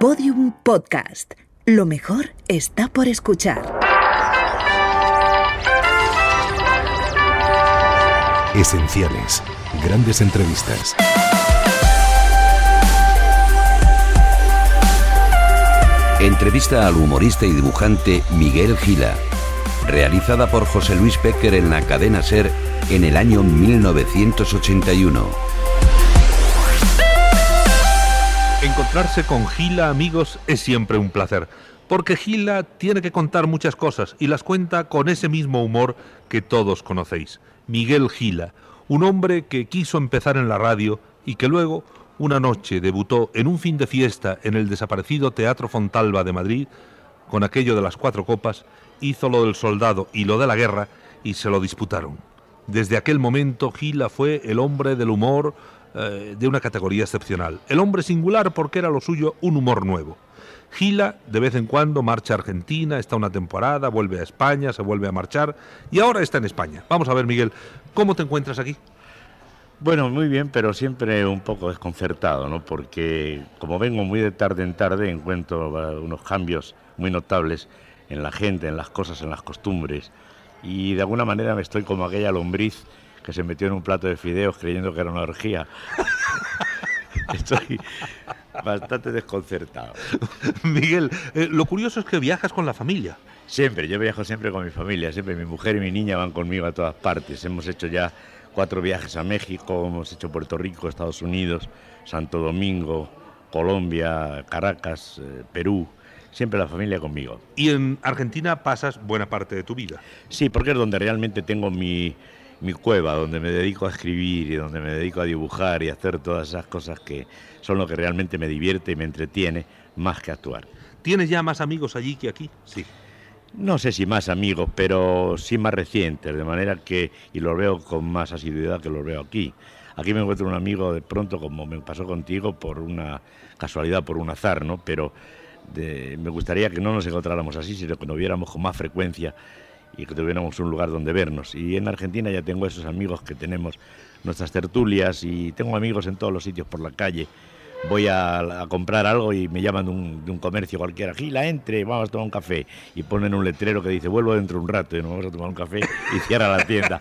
Podium Podcast. Lo mejor está por escuchar. Esenciales. Grandes entrevistas. Entrevista al humorista y dibujante Miguel Gila, realizada por José Luis Pecker en la cadena Ser en el año 1981. Encontrarse con Gila, amigos, es siempre un placer, porque Gila tiene que contar muchas cosas y las cuenta con ese mismo humor que todos conocéis. Miguel Gila, un hombre que quiso empezar en la radio y que luego, una noche, debutó en un fin de fiesta en el desaparecido Teatro Fontalba de Madrid, con aquello de las cuatro copas, hizo lo del soldado y lo de la guerra y se lo disputaron. Desde aquel momento Gila fue el hombre del humor, eh, de una categoría excepcional. El hombre singular porque era lo suyo un humor nuevo. Gila de vez en cuando marcha a Argentina, está una temporada, vuelve a España, se vuelve a marchar y ahora está en España. Vamos a ver, Miguel, ¿cómo te encuentras aquí? Bueno, muy bien, pero siempre un poco desconcertado, ¿no? Porque como vengo muy de tarde en tarde, encuentro eh, unos cambios muy notables en la gente, en las cosas, en las costumbres. Y de alguna manera me estoy como aquella lombriz que se metió en un plato de fideos creyendo que era una orgía. Estoy bastante desconcertado. Miguel, eh, lo curioso es que viajas con la familia. Siempre, yo viajo siempre con mi familia, siempre mi mujer y mi niña van conmigo a todas partes. Hemos hecho ya cuatro viajes a México, hemos hecho Puerto Rico, Estados Unidos, Santo Domingo, Colombia, Caracas, eh, Perú. Siempre la familia conmigo. Y en Argentina pasas buena parte de tu vida. Sí, porque es donde realmente tengo mi, mi cueva, donde me dedico a escribir y donde me dedico a dibujar y a hacer todas esas cosas que son lo que realmente me divierte y me entretiene más que actuar. ¿Tienes ya más amigos allí que aquí? Sí. No sé si más amigos, pero sí más recientes, de manera que, y los veo con más asiduidad que los veo aquí. Aquí me encuentro un amigo de pronto, como me pasó contigo, por una casualidad, por un azar, ¿no? Pero me gustaría que no nos encontráramos así, sino que nos viéramos con más frecuencia y que tuviéramos un lugar donde vernos. Y en Argentina ya tengo esos amigos que tenemos nuestras tertulias y tengo amigos en todos los sitios por la calle. Voy a, comprar algo y me llaman de un, comercio cualquiera, Gila, entre, vamos a tomar un café. Y ponen un letrero que dice, vuelvo dentro de un rato y nos vamos a tomar un café y cierra la tienda.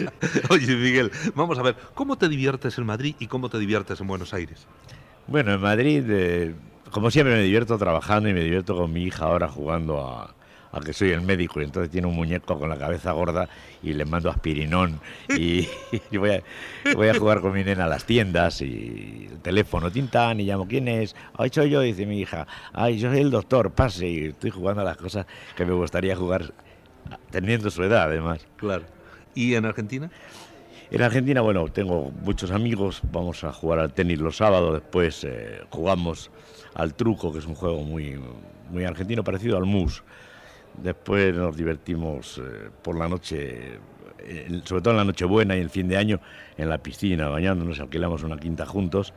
Oye, Miguel, vamos a ver, ¿cómo te diviertes en Madrid y cómo te diviertes en Buenos Aires? Bueno, en Madrid, eh, como siempre, me divierto trabajando y me divierto con mi hija ahora jugando a, a que soy el médico y entonces tiene un muñeco con la cabeza gorda y le mando aspirinón. Y, voy, a, voy, a, jugar con mi nena a las tiendas y el teléfono tintan y llamo quién es ay soy yo dice mi hija. Ay yo soy el doctor pase y estoy jugando a las cosas que me gustaría jugar teniendo su edad además. Claro. Y en Argentina en Argentina, bueno, tengo muchos amigos, vamos a jugar al tenis los sábados, después eh, jugamos al truco, que es un juego muy, muy argentino, parecido al mus. Después nos divertimos eh, por la noche, sobre todo en la Nochebuena y el fin de año, en la piscina, bañándonos, alquilamos una quinta juntos,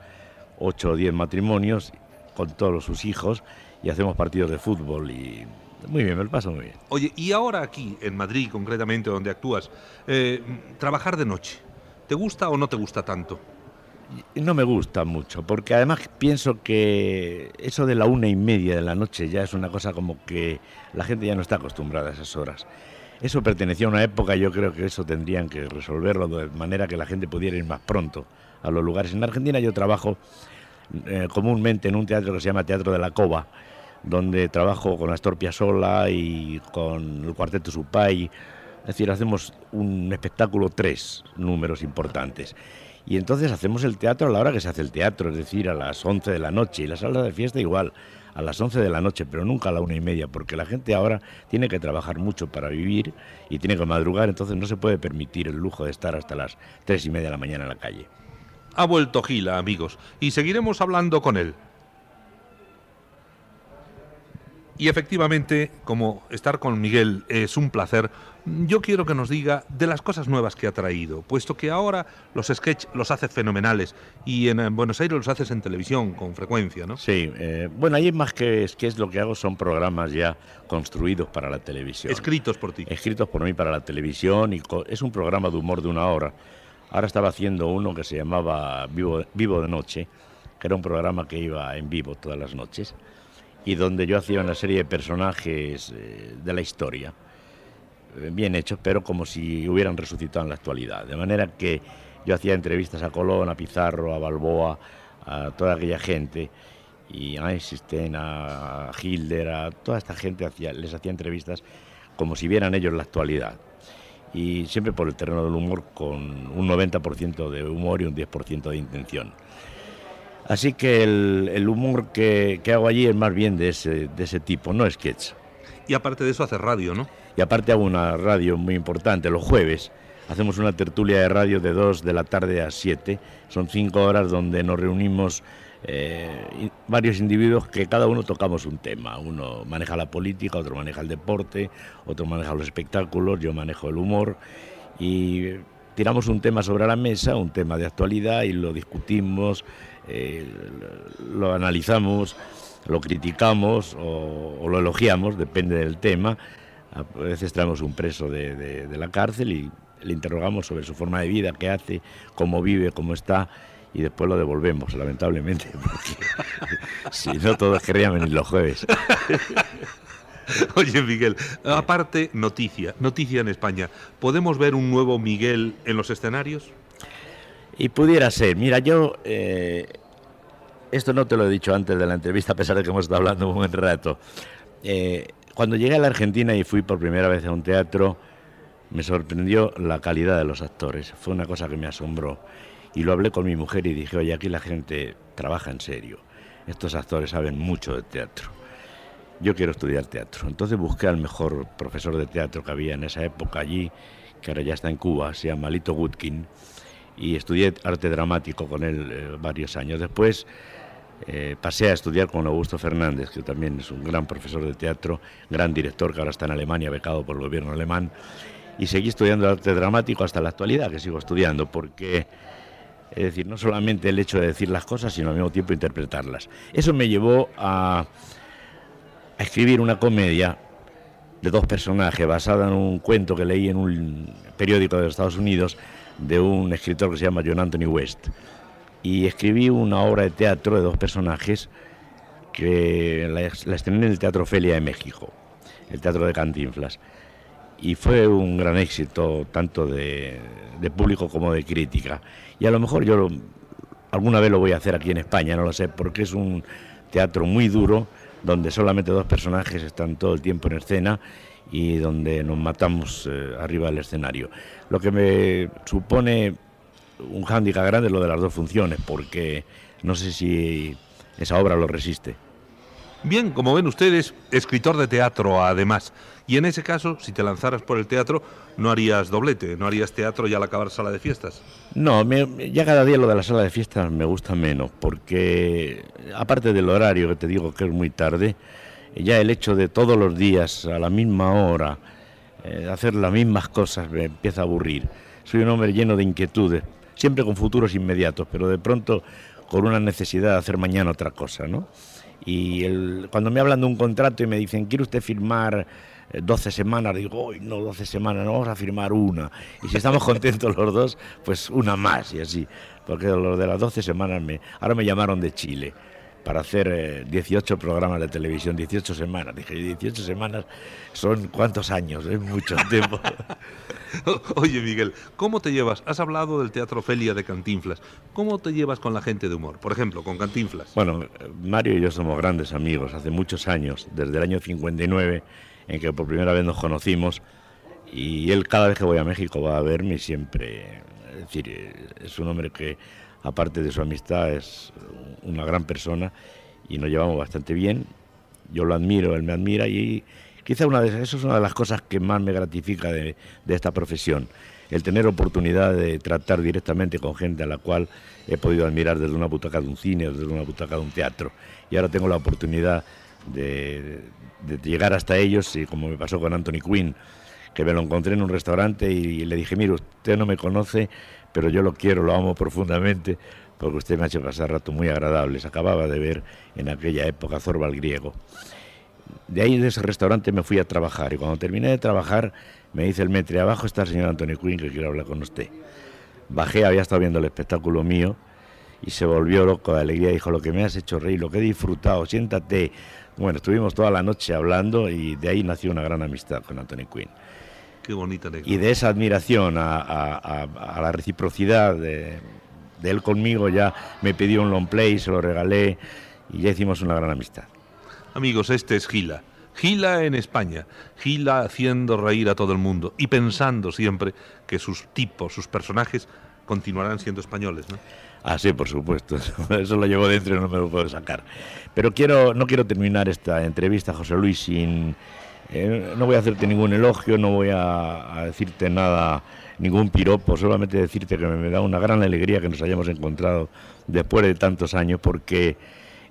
ocho o diez matrimonios con todos sus hijos y hacemos partidos de fútbol y muy bien, me lo paso muy bien. Oye, y ahora aquí, en Madrid concretamente, donde actúas, eh, trabajar de noche, ¿te gusta o no te gusta tanto? No me gusta mucho, porque además pienso que eso de la una y media de la noche ya es una cosa como que la gente ya no está acostumbrada a esas horas. Eso pertenecía a una época, yo creo que eso tendrían que resolverlo de manera que la gente pudiera ir más pronto a los lugares. En Argentina yo trabajo eh, comúnmente en un teatro que se llama Teatro de la Cova, donde trabajo con Astor Piazzolla y con el Cuarteto Supay. Es decir, hacemos un espectáculo, tres números importantes. Y entonces hacemos el teatro a la hora que se hace el teatro, es decir, a las 11 de la noche. Y la sala de fiesta igual, a las 11 de la noche, pero nunca a la una y media, porque la gente ahora tiene que trabajar mucho para vivir y tiene que madrugar, entonces no se puede permitir el lujo de estar hasta las tres y media de la mañana en la calle. Ha vuelto Gila, amigos, y seguiremos hablando con él. Y efectivamente, como estar con Miguel es un placer, yo quiero que nos diga de las cosas nuevas que ha traído, puesto que ahora los sketch los hace fenomenales y en Buenos Aires los haces en televisión con frecuencia, ¿no? Sí, eh, bueno, ahí más que sketch lo que hago son programas ya construidos para la televisión. Escritos por ti. Escritos por mí para la televisión y es un programa de humor de una hora. Ahora estaba haciendo uno que se llamaba Vivo, Vivo de Noche que era un programa que iba en vivo todas las noches y donde yo hacía una serie de personajes eh, de la historia, eh, bien hechos, pero como si hubieran resucitado en la actualidad. De manera que yo hacía entrevistas a Colón, a Pizarro, a Balboa, a toda aquella gente, y a Einstein, a Hilder, a toda esta gente les hacía entrevistas como si vieran ellos la actualidad. Y siempre por el terreno del humor, con un 90% de humor y un 10% de intención. Así que el, humor que, hago allí es más bien de ese, de ese tipo, no sketch. Y aparte de eso hace radio, ¿no? Y aparte hago una radio muy importante, los jueves. Hacemos una tertulia de radio de 2 de la tarde a 7. Son cinco horas donde nos reunimos eh, varios individuos que cada uno tocamos un tema. Uno maneja la política, otro maneja el deporte, otro maneja los espectáculos, yo manejo el humor. Y tiramos un tema sobre la mesa, un tema de actualidad, y lo discutimos, eh, lo analizamos, lo criticamos o, lo elogiamos, depende del tema. A veces traemos un preso de, la cárcel y le interrogamos sobre su forma de vida, qué hace, cómo vive, cómo está, y después lo devolvemos, lamentablemente, porque si no todos querrían venir los jueves. Oye, Miguel, aparte, noticia, noticia en España. ¿Podemos ver un nuevo Miguel en los escenarios? Y pudiera ser. Mira, yo eh, esto no te lo he dicho antes de la entrevista, a pesar de que hemos estado hablando un buen rato. Eh, cuando llegué a la Argentina y fui por primera vez a un teatro, me sorprendió la calidad de los actores. Fue una cosa que me asombró. Y lo hablé con mi mujer y dije, oye, aquí la gente trabaja en serio. Estos actores saben mucho de teatro. Yo quiero estudiar teatro. Entonces busqué al mejor profesor de teatro que había en esa época allí, que ahora ya está en Cuba, se llama Lito Woodkin, y estudié arte dramático con él eh, varios años. Después eh, pasé a estudiar con Augusto Fernández, que también es un gran profesor de teatro, gran director que ahora está en Alemania, becado por el gobierno alemán, y seguí estudiando arte dramático hasta la actualidad, que sigo estudiando, porque, es decir, no solamente el hecho de decir las cosas, sino al mismo tiempo interpretarlas. Eso me llevó a, a escribir una comedia de dos personajes basada en un cuento que leí en un periódico de Estados Unidos de un escritor que se llama John Anthony West y escribí una obra de teatro de dos personajes que la, estrené en el Teatro Felia de México, el Teatro de Cantinflas. Y fue un gran éxito, tanto de, público como de crítica. Y a lo mejor yo alguna vez lo voy a hacer aquí en España, no lo sé, porque es un teatro muy duro, donde solamente dos personajes están todo el tiempo en escena y donde nos matamos eh, arriba del escenario. Lo que me supone un hándicap grande lo de las dos funciones, porque no sé si esa obra lo resiste. Bien, como ven ustedes, escritor de teatro además. Y en ese caso, si te lanzaras por el teatro, no harías doblete, no harías teatro ya al acabar sala de fiestas. No, ya cada día lo de la sala de fiestas me gusta menos, porque aparte del horario que te digo que es muy tarde, ya el hecho de todos los días a la misma hora eh, hacer las mismas cosas me empieza a aburrir. Soy un hombre lleno de inquietudes, siempre con futuros inmediatos, pero de pronto con una necesidad de hacer mañana otra cosa, ¿no? Y cuando me hablan de un contrato y me dicen, ¿quiere usted firmar 12 eh, semanas? Digo, hoy no 12 semanas, no vamos a firmar una. Y si estamos contentos los dos, pues una más y así. Porque lo de las 12 semanas, me, ahora me llamaron de Chile para hacer 18 eh, programas de televisión, 18 semanas. Dije, 18 semanas son cuántos años, es mucho tiempo. Oye, Miguel, ¿cómo te llevas? Has hablado del Teatro Felia de Cantinflas. ¿Cómo te llevas con la gente de humor? Por ejemplo, con Cantinflas. Bueno, Mario y yo somos grandes amigos hace muchos años, desde el año 59, en que por primera vez nos conocimos. Y él cada vez que voy a México va a verme siempre. Es decir, es un hombre que, aparte de su amistad, es una gran persona y nos llevamos bastante bien. Yo lo admiro, él me admira y Quizá una de eso es una de las cosas que más me gratifica de, esta profesión, el tener oportunidad de tratar directamente con gente a la cual he podido admirar desde una butaca de un cine, desde una butaca de un teatro. Y ahora tengo la oportunidad de, llegar hasta ellos, y como me pasó con Anthony Quinn, que me lo encontré en un restaurante y le dije, mire, usted no me conoce, pero yo lo quiero, lo amo profundamente, porque usted me ha hecho pasar rato muy agradables. Acababa de ver en aquella época Zorba el griego. De ahí, de ese restaurante, me fui a trabajar. Y cuando terminé de trabajar, me dice el metre, abajo está el señor Antonio Quinn, que quiero hablar con usted. Bajé, había estado viendo el espectáculo mío, y se volvió loco de alegría. Dijo, lo que me has hecho reír, lo que he disfrutado, siéntate. Bueno, estuvimos toda la noche hablando y de ahí nació una gran amistad con Anthony Quinn. Qué bonita Y de esa admiración a, la reciprocidad de, él conmigo ya me pidió un long play, se lo regalé y ya hicimos una gran amistad. Amigos, este es Gila. Gila en España, Gila haciendo reír a todo el mundo y pensando siempre que sus tipos, sus personajes continuarán siendo españoles, ¿no? Ah, sí, por supuesto. Eso lo llevo dentro y no me lo puedo sacar. Pero quiero, no quiero terminar esta entrevista, José Luis, sin eh, no voy a hacerte ningún elogio, no voy a, decirte nada, ningún piropo, solamente decirte que me da una gran alegría que nos hayamos encontrado después de tantos años, porque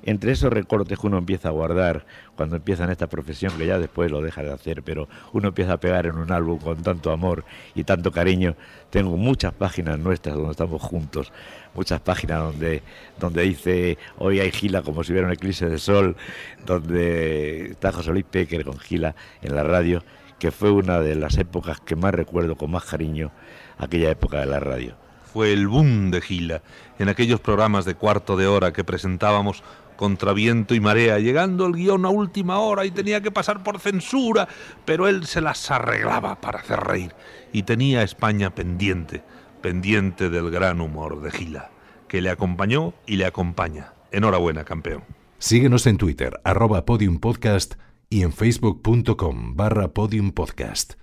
entre esos recortes que uno empieza a guardar cuando empieza en esta profesión, que ya después lo deja de hacer, pero uno empieza a pegar en un álbum con tanto amor y tanto cariño, tengo muchas páginas nuestras donde estamos juntos, muchas páginas donde, donde dice hoy hay Gila como si hubiera un eclipse de sol, donde está José Luis Pecker con Gila en la radio, que fue una de las épocas que más recuerdo con más cariño, aquella época de la radio. Fue el boom de Gila, en aquellos programas de cuarto de hora que presentábamos contra viento y marea, llegando el guion a última hora y tenía que pasar por censura, pero él se las arreglaba para hacer reír y tenía a España pendiente, pendiente del gran humor de Gila, que le acompañó y le acompaña. Enhorabuena, campeón. Síguenos en Twitter, arroba podiumpodcast y en facebook.com barra podiumpodcast.